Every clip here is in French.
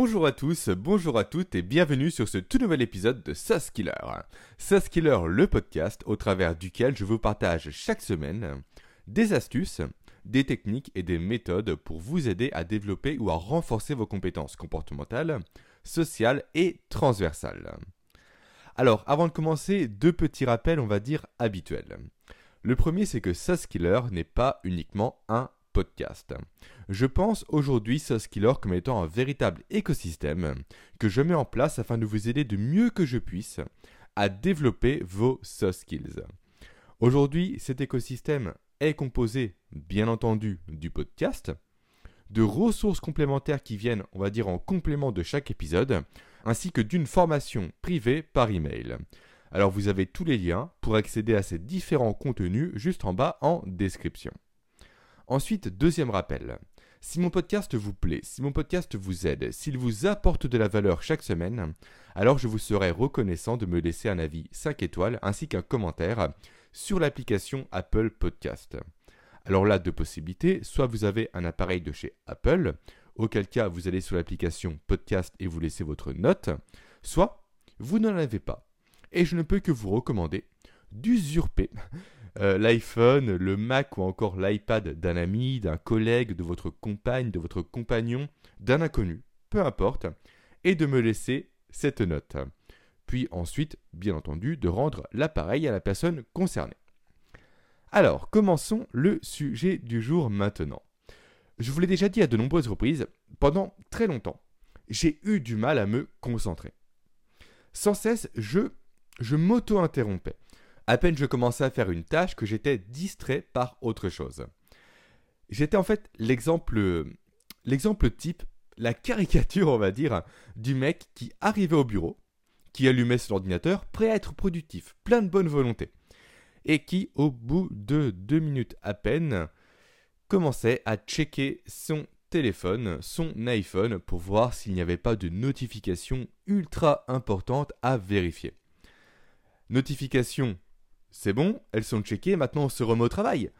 Bonjour à tous, bonjour à toutes et bienvenue sur ce tout nouvel épisode de SaaS Killer. SaaS Killer, le podcast au travers duquel je vous partage chaque semaine des astuces, des techniques et des méthodes pour vous aider à développer ou à renforcer vos compétences comportementales, sociales et transversales. Alors, avant de commencer, deux petits rappels, on va dire, habituels. Le premier, c'est que SaaS Killer n'est pas uniquement un Je pense aujourd'hui Killer comme étant un véritable écosystème que je mets en place afin de vous aider du mieux que je puisse à développer vos soft skills. Aujourd'hui, cet écosystème est composé, bien entendu, du podcast, de ressources complémentaires qui viennent, on va dire, en complément de chaque épisode, ainsi que d'une formation privée par email. Alors vous avez tous les liens pour accéder à ces différents contenus juste en bas en description. Ensuite, deuxième rappel. Si mon podcast vous plaît, si mon podcast vous aide, s'il vous apporte de la valeur chaque semaine, alors je vous serai reconnaissant de me laisser un avis 5 étoiles ainsi qu'un commentaire sur l'application Apple Podcast. Alors là, deux possibilités. Soit vous avez un appareil de chez Apple, auquel cas vous allez sur l'application Podcast et vous laissez votre note. Soit vous n'en avez pas. Et je ne peux que vous recommander d'usurper euh, l'iPhone, le Mac ou encore l'iPad d'un ami, d'un collègue, de votre compagne, de votre compagnon, d'un inconnu, peu importe, et de me laisser cette note. Puis ensuite, bien entendu, de rendre l'appareil à la personne concernée. Alors, commençons le sujet du jour maintenant. Je vous l'ai déjà dit à de nombreuses reprises, pendant très longtemps, j'ai eu du mal à me concentrer. Sans cesse, je, je m'auto-interrompais à peine je commençais à faire une tâche que j'étais distrait par autre chose. J'étais en fait l'exemple l'exemple type, la caricature, on va dire, du mec qui arrivait au bureau, qui allumait son ordinateur, prêt à être productif, plein de bonne volonté, et qui, au bout de deux minutes à peine, commençait à checker son téléphone, son iPhone, pour voir s'il n'y avait pas de notification ultra importante à vérifier. Notification c'est bon, elles sont checkées, maintenant on se remet au travail.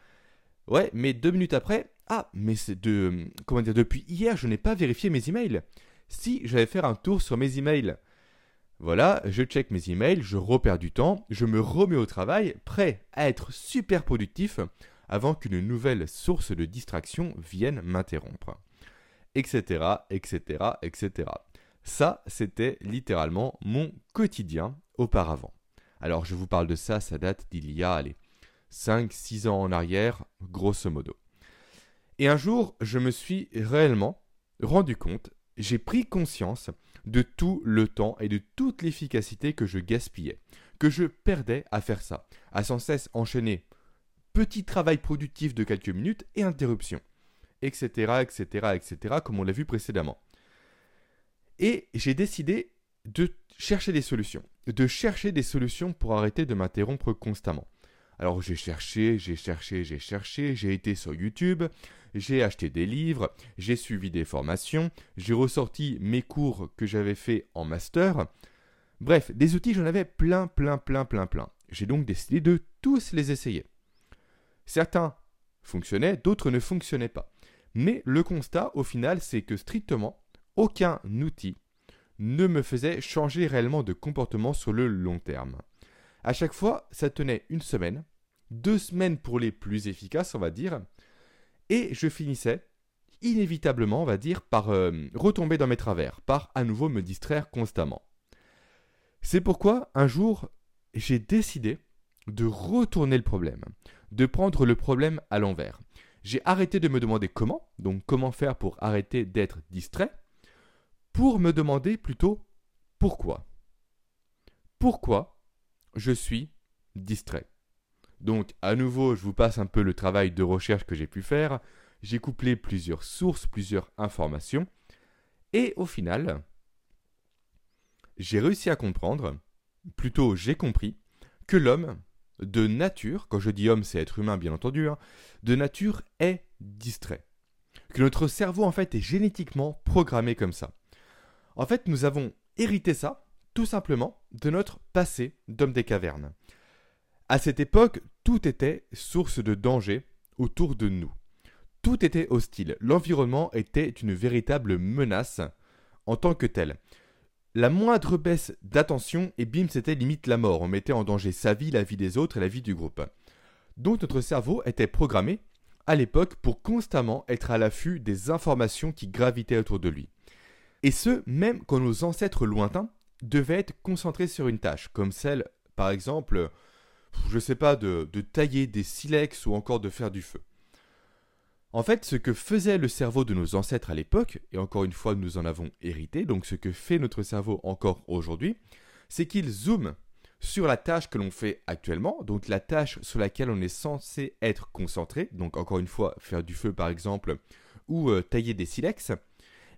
Ouais, mais deux minutes après, ah, mais c'est de. Comment dire, depuis hier, je n'ai pas vérifié mes emails. Si, j'allais faire un tour sur mes emails. Voilà, je check mes emails, je repère du temps, je me remets au travail, prêt à être super productif avant qu'une nouvelle source de distraction vienne m'interrompre. Etc, etc, etc. Ça, c'était littéralement mon quotidien auparavant. Alors je vous parle de ça, ça date d'il y a, allez, 5-6 ans en arrière, grosso modo. Et un jour, je me suis réellement rendu compte, j'ai pris conscience de tout le temps et de toute l'efficacité que je gaspillais, que je perdais à faire ça, à sans cesse enchaîner petit travail productif de quelques minutes et interruption, etc., etc., etc., comme on l'a vu précédemment. Et j'ai décidé de chercher des solutions, de chercher des solutions pour arrêter de m'interrompre constamment. Alors j'ai cherché, j'ai cherché, j'ai cherché, j'ai été sur YouTube, j'ai acheté des livres, j'ai suivi des formations, j'ai ressorti mes cours que j'avais fait en master. Bref, des outils, j'en avais plein, plein, plein, plein, plein. J'ai donc décidé de tous les essayer. Certains fonctionnaient, d'autres ne fonctionnaient pas. Mais le constat, au final, c'est que strictement aucun outil ne me faisait changer réellement de comportement sur le long terme. À chaque fois, ça tenait une semaine, deux semaines pour les plus efficaces, on va dire, et je finissais inévitablement, on va dire, par euh, retomber dans mes travers, par à nouveau me distraire constamment. C'est pourquoi un jour, j'ai décidé de retourner le problème, de prendre le problème à l'envers. J'ai arrêté de me demander comment, donc comment faire pour arrêter d'être distrait, pour me demander plutôt pourquoi. Pourquoi je suis distrait. Donc à nouveau, je vous passe un peu le travail de recherche que j'ai pu faire. J'ai couplé plusieurs sources, plusieurs informations. Et au final, j'ai réussi à comprendre, plutôt j'ai compris, que l'homme, de nature, quand je dis homme c'est être humain bien entendu, hein, de nature est distrait. Que notre cerveau en fait est génétiquement programmé comme ça. En fait, nous avons hérité ça, tout simplement, de notre passé d'homme des cavernes. À cette époque, tout était source de danger autour de nous. Tout était hostile. L'environnement était une véritable menace en tant que tel. La moindre baisse d'attention, et bim, c'était limite la mort. On mettait en danger sa vie, la vie des autres et la vie du groupe. Donc notre cerveau était programmé à l'époque pour constamment être à l'affût des informations qui gravitaient autour de lui. Et ce, même quand nos ancêtres lointains devaient être concentrés sur une tâche, comme celle, par exemple, je ne sais pas, de, tailler des silex ou encore de faire du feu. En fait, ce que faisait le cerveau de nos ancêtres à l'époque, et encore une fois nous en avons hérité, donc ce que fait notre cerveau encore aujourd'hui, c'est qu'il zoome sur la tâche que l'on fait actuellement, donc la tâche sur laquelle on est censé être concentré, donc encore une fois faire du feu par exemple, ou euh, tailler des silex,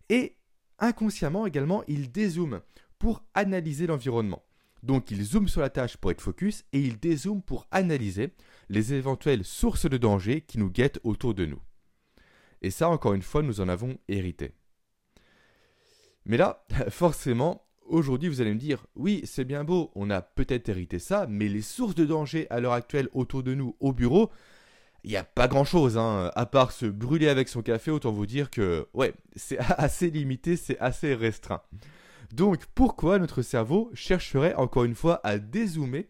et inconsciemment également il dézoome pour analyser l'environnement. Donc il zoome sur la tâche pour être focus et il dézoome pour analyser les éventuelles sources de danger qui nous guettent autour de nous. Et ça, encore une fois, nous en avons hérité. Mais là, forcément, aujourd'hui, vous allez me dire, oui, c'est bien beau, on a peut-être hérité ça, mais les sources de danger à l'heure actuelle autour de nous au bureau, il n'y a pas grand-chose, hein, à part se brûler avec son café, autant vous dire que, ouais, c'est assez limité, c'est assez restreint. Donc, pourquoi notre cerveau chercherait encore une fois à dézoomer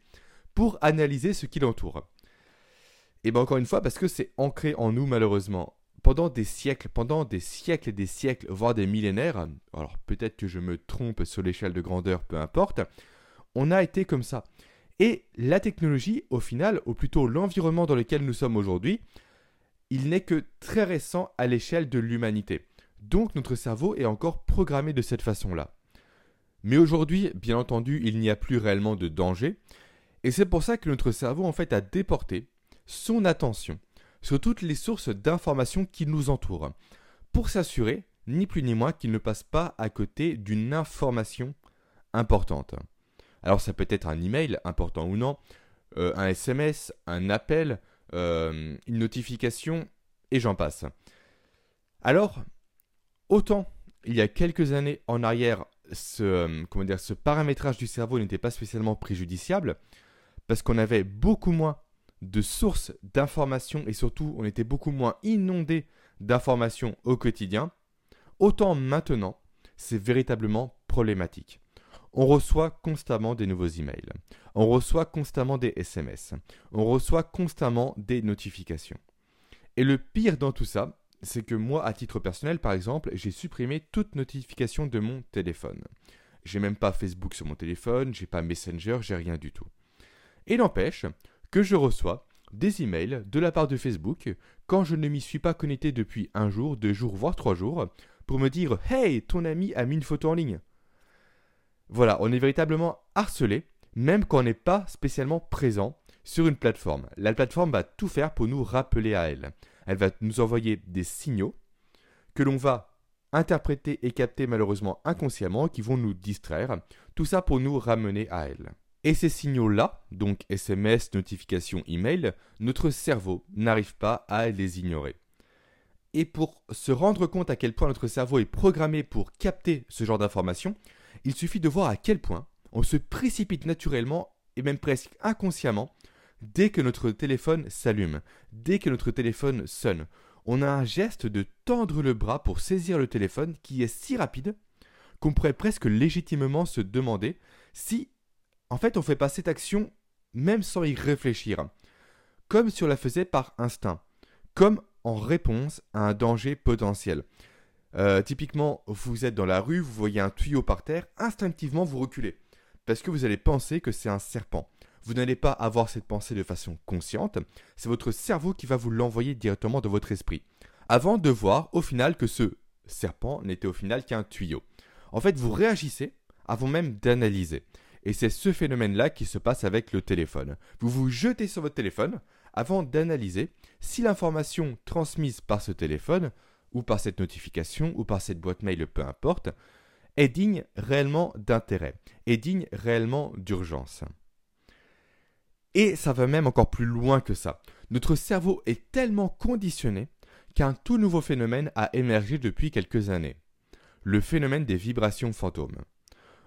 pour analyser ce qui l'entoure? Et eh bien encore une fois, parce que c'est ancré en nous malheureusement pendant des siècles, pendant des siècles et des siècles, voire des millénaires, alors peut-être que je me trompe sur l'échelle de grandeur, peu importe, on a été comme ça. Et la technologie, au final, ou plutôt l'environnement dans lequel nous sommes aujourd'hui, il n'est que très récent à l'échelle de l'humanité. Donc notre cerveau est encore programmé de cette façon-là. Mais aujourd'hui, bien entendu, il n'y a plus réellement de danger, et c'est pour ça que notre cerveau en fait a déporté son attention sur toutes les sources d'informations qui nous entourent, pour s'assurer, ni plus ni moins, qu'il ne passe pas à côté d'une information importante. Alors ça peut être un email, important ou non, euh, un SMS, un appel, euh, une notification, et j'en passe. Alors, autant il y a quelques années en arrière, ce, euh, ce paramétrage du cerveau n'était pas spécialement préjudiciable, parce qu'on avait beaucoup moins de sources d'informations et surtout on était beaucoup moins inondé d'informations au quotidien, autant maintenant c'est véritablement problématique. On reçoit constamment des nouveaux emails, on reçoit constamment des SMS, on reçoit constamment des notifications. Et le pire dans tout ça, c'est que moi, à titre personnel, par exemple, j'ai supprimé toute notification de mon téléphone. J'ai même pas Facebook sur mon téléphone, j'ai pas Messenger, j'ai rien du tout. Et n'empêche, que je reçois des emails de la part de Facebook quand je ne m'y suis pas connecté depuis un jour, deux jours, voire trois jours, pour me dire Hey, ton ami a mis une photo en ligne. Voilà, on est véritablement harcelé, même quand on n'est pas spécialement présent sur une plateforme. La plateforme va tout faire pour nous rappeler à elle. Elle va nous envoyer des signaux que l'on va interpréter et capter malheureusement inconsciemment, qui vont nous distraire. Tout ça pour nous ramener à elle. Et ces signaux-là, donc SMS, notifications, email, notre cerveau n'arrive pas à les ignorer. Et pour se rendre compte à quel point notre cerveau est programmé pour capter ce genre d'informations, il suffit de voir à quel point on se précipite naturellement et même presque inconsciemment dès que notre téléphone s'allume, dès que notre téléphone sonne. On a un geste de tendre le bras pour saisir le téléphone qui est si rapide qu'on pourrait presque légitimement se demander si en fait, on fait pas cette action même sans y réfléchir, comme si on la faisait par instinct, comme en réponse à un danger potentiel. Euh, typiquement, vous êtes dans la rue, vous voyez un tuyau par terre, instinctivement vous reculez, parce que vous allez penser que c'est un serpent. Vous n'allez pas avoir cette pensée de façon consciente, c'est votre cerveau qui va vous l'envoyer directement dans votre esprit, avant de voir au final que ce serpent n'était au final qu'un tuyau. En fait, vous réagissez avant même d'analyser. Et c'est ce phénomène-là qui se passe avec le téléphone. Vous vous jetez sur votre téléphone avant d'analyser si l'information transmise par ce téléphone, ou par cette notification, ou par cette boîte mail, peu importe, est digne réellement d'intérêt, est digne réellement d'urgence. Et ça va même encore plus loin que ça. Notre cerveau est tellement conditionné qu'un tout nouveau phénomène a émergé depuis quelques années. Le phénomène des vibrations fantômes.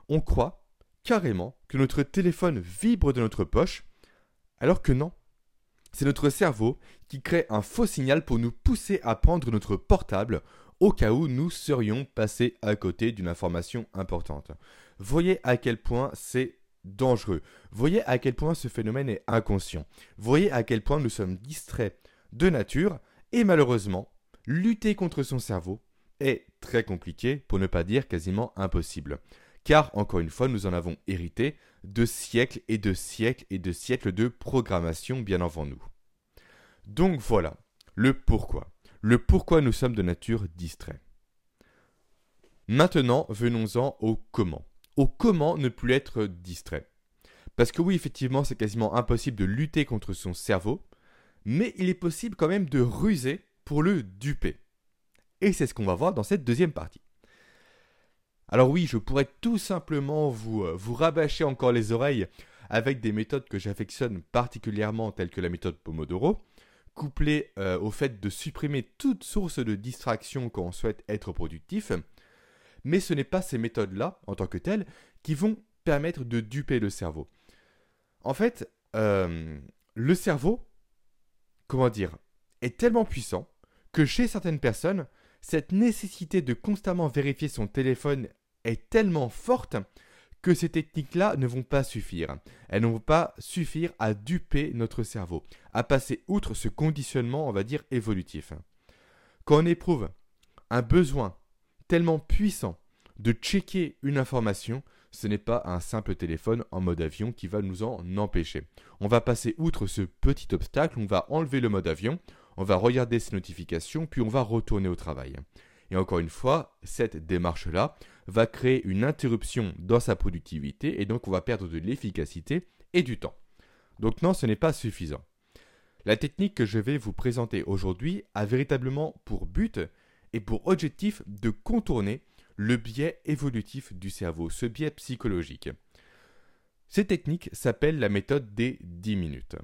On croit carrément que notre téléphone vibre de notre poche, alors que non. C'est notre cerveau qui crée un faux signal pour nous pousser à prendre notre portable au cas où nous serions passés à côté d'une information importante. Voyez à quel point c'est dangereux. Voyez à quel point ce phénomène est inconscient. Voyez à quel point nous sommes distraits de nature et malheureusement, lutter contre son cerveau est très compliqué, pour ne pas dire quasiment impossible. Car, encore une fois, nous en avons hérité de siècles et de siècles et de siècles de programmation bien avant nous. Donc voilà, le pourquoi. Le pourquoi nous sommes de nature distraits. Maintenant, venons-en au comment. Au comment ne plus être distrait. Parce que oui, effectivement, c'est quasiment impossible de lutter contre son cerveau, mais il est possible quand même de ruser pour le duper. Et c'est ce qu'on va voir dans cette deuxième partie. Alors oui, je pourrais tout simplement vous, euh, vous rabâcher encore les oreilles avec des méthodes que j'affectionne particulièrement telles que la méthode Pomodoro, couplée euh, au fait de supprimer toute source de distraction quand on souhaite être productif. Mais ce n'est pas ces méthodes-là, en tant que telles, qui vont permettre de duper le cerveau. En fait, euh, le cerveau, comment dire, est tellement puissant que chez certaines personnes, cette nécessité de constamment vérifier son téléphone est tellement forte que ces techniques-là ne vont pas suffire. Elles ne vont pas suffire à duper notre cerveau, à passer outre ce conditionnement, on va dire, évolutif. Quand on éprouve un besoin tellement puissant de checker une information, ce n'est pas un simple téléphone en mode avion qui va nous en empêcher. On va passer outre ce petit obstacle, on va enlever le mode avion, on va regarder ses notifications, puis on va retourner au travail. Et encore une fois, cette démarche-là va créer une interruption dans sa productivité et donc on va perdre de l'efficacité et du temps. Donc non, ce n'est pas suffisant. La technique que je vais vous présenter aujourd'hui a véritablement pour but et pour objectif de contourner le biais évolutif du cerveau, ce biais psychologique. Cette technique s'appelle la méthode des 10 minutes.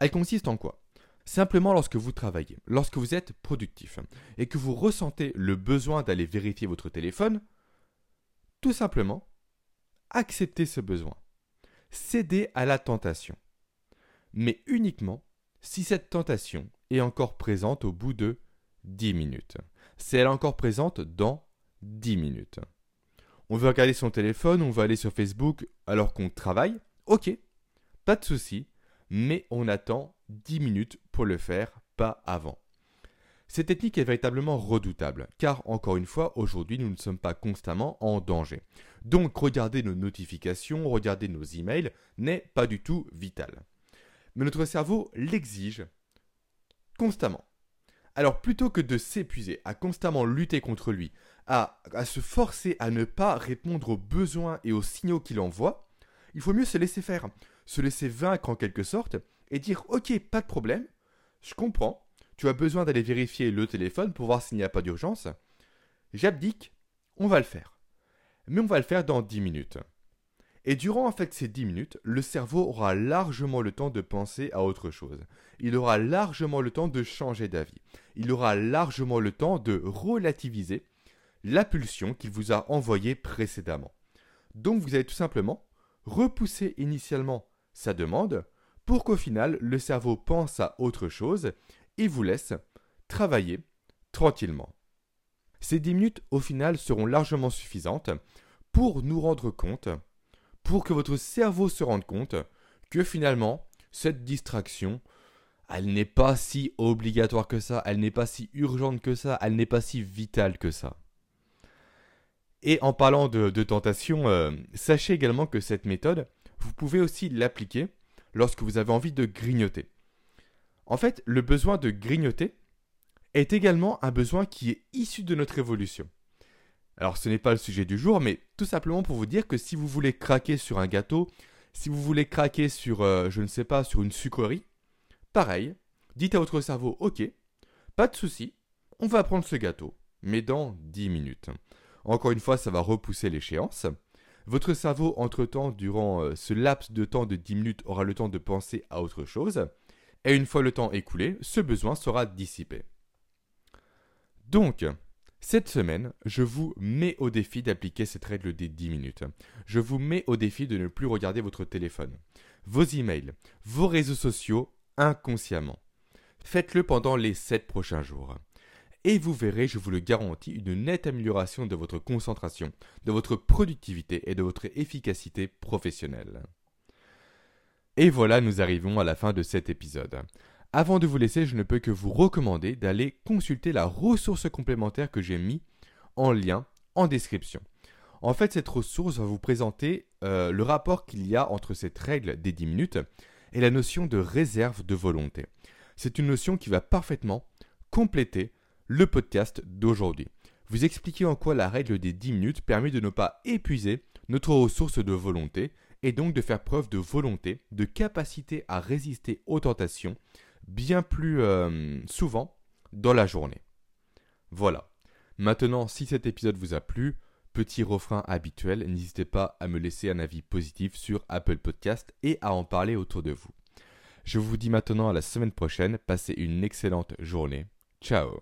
Elle consiste en quoi? Simplement lorsque vous travaillez, lorsque vous êtes productif et que vous ressentez le besoin d'aller vérifier votre téléphone, tout simplement, acceptez ce besoin. Cédez à la tentation. Mais uniquement si cette tentation est encore présente au bout de 10 minutes. Si elle est encore présente dans 10 minutes. On veut regarder son téléphone, on veut aller sur Facebook alors qu'on travaille. Ok, pas de souci, mais on attend 10 minutes pour le faire, pas avant. Cette technique est véritablement redoutable, car encore une fois, aujourd'hui, nous ne sommes pas constamment en danger. Donc, regarder nos notifications, regarder nos emails n'est pas du tout vital. Mais notre cerveau l'exige constamment. Alors, plutôt que de s'épuiser à constamment lutter contre lui, à, à se forcer à ne pas répondre aux besoins et aux signaux qu'il envoie, il faut mieux se laisser faire, se laisser vaincre en quelque sorte, et dire ok, pas de problème, je comprends, tu as besoin d'aller vérifier le téléphone pour voir s'il n'y a pas d'urgence. J'abdique, on va le faire. Mais on va le faire dans 10 minutes. Et durant en fait ces 10 minutes, le cerveau aura largement le temps de penser à autre chose. Il aura largement le temps de changer d'avis. Il aura largement le temps de relativiser la pulsion qu'il vous a envoyée précédemment. Donc vous allez tout simplement repousser initialement sa demande pour qu'au final le cerveau pense à autre chose et vous laisse travailler tranquillement. Ces 10 minutes au final seront largement suffisantes pour nous rendre compte, pour que votre cerveau se rende compte que finalement cette distraction, elle n'est pas si obligatoire que ça, elle n'est pas si urgente que ça, elle n'est pas si vitale que ça. Et en parlant de, tentation, euh, sachez également que cette méthode, vous pouvez aussi l'appliquer lorsque vous avez envie de grignoter. En fait, le besoin de grignoter est également un besoin qui est issu de notre évolution. Alors ce n'est pas le sujet du jour, mais tout simplement pour vous dire que si vous voulez craquer sur un gâteau, si vous voulez craquer sur, euh, je ne sais pas, sur une sucrerie, pareil, dites à votre cerveau, ok, pas de souci, on va prendre ce gâteau, mais dans 10 minutes. Encore une fois, ça va repousser l'échéance. Votre cerveau, entre-temps, durant euh, ce laps de temps de 10 minutes, aura le temps de penser à autre chose. Et une fois le temps écoulé, ce besoin sera dissipé. Donc, cette semaine, je vous mets au défi d'appliquer cette règle des 10 minutes. Je vous mets au défi de ne plus regarder votre téléphone, vos emails, vos réseaux sociaux inconsciemment. Faites-le pendant les 7 prochains jours. Et vous verrez, je vous le garantis, une nette amélioration de votre concentration, de votre productivité et de votre efficacité professionnelle. Et voilà, nous arrivons à la fin de cet épisode. Avant de vous laisser, je ne peux que vous recommander d'aller consulter la ressource complémentaire que j'ai mis en lien en description. En fait, cette ressource va vous présenter euh, le rapport qu'il y a entre cette règle des 10 minutes et la notion de réserve de volonté. C'est une notion qui va parfaitement compléter le podcast d'aujourd'hui. Vous expliquer en quoi la règle des 10 minutes permet de ne pas épuiser notre ressource de volonté et donc de faire preuve de volonté, de capacité à résister aux tentations bien plus euh, souvent dans la journée. Voilà. Maintenant, si cet épisode vous a plu, petit refrain habituel, n'hésitez pas à me laisser un avis positif sur Apple Podcast et à en parler autour de vous. Je vous dis maintenant à la semaine prochaine, passez une excellente journée. Ciao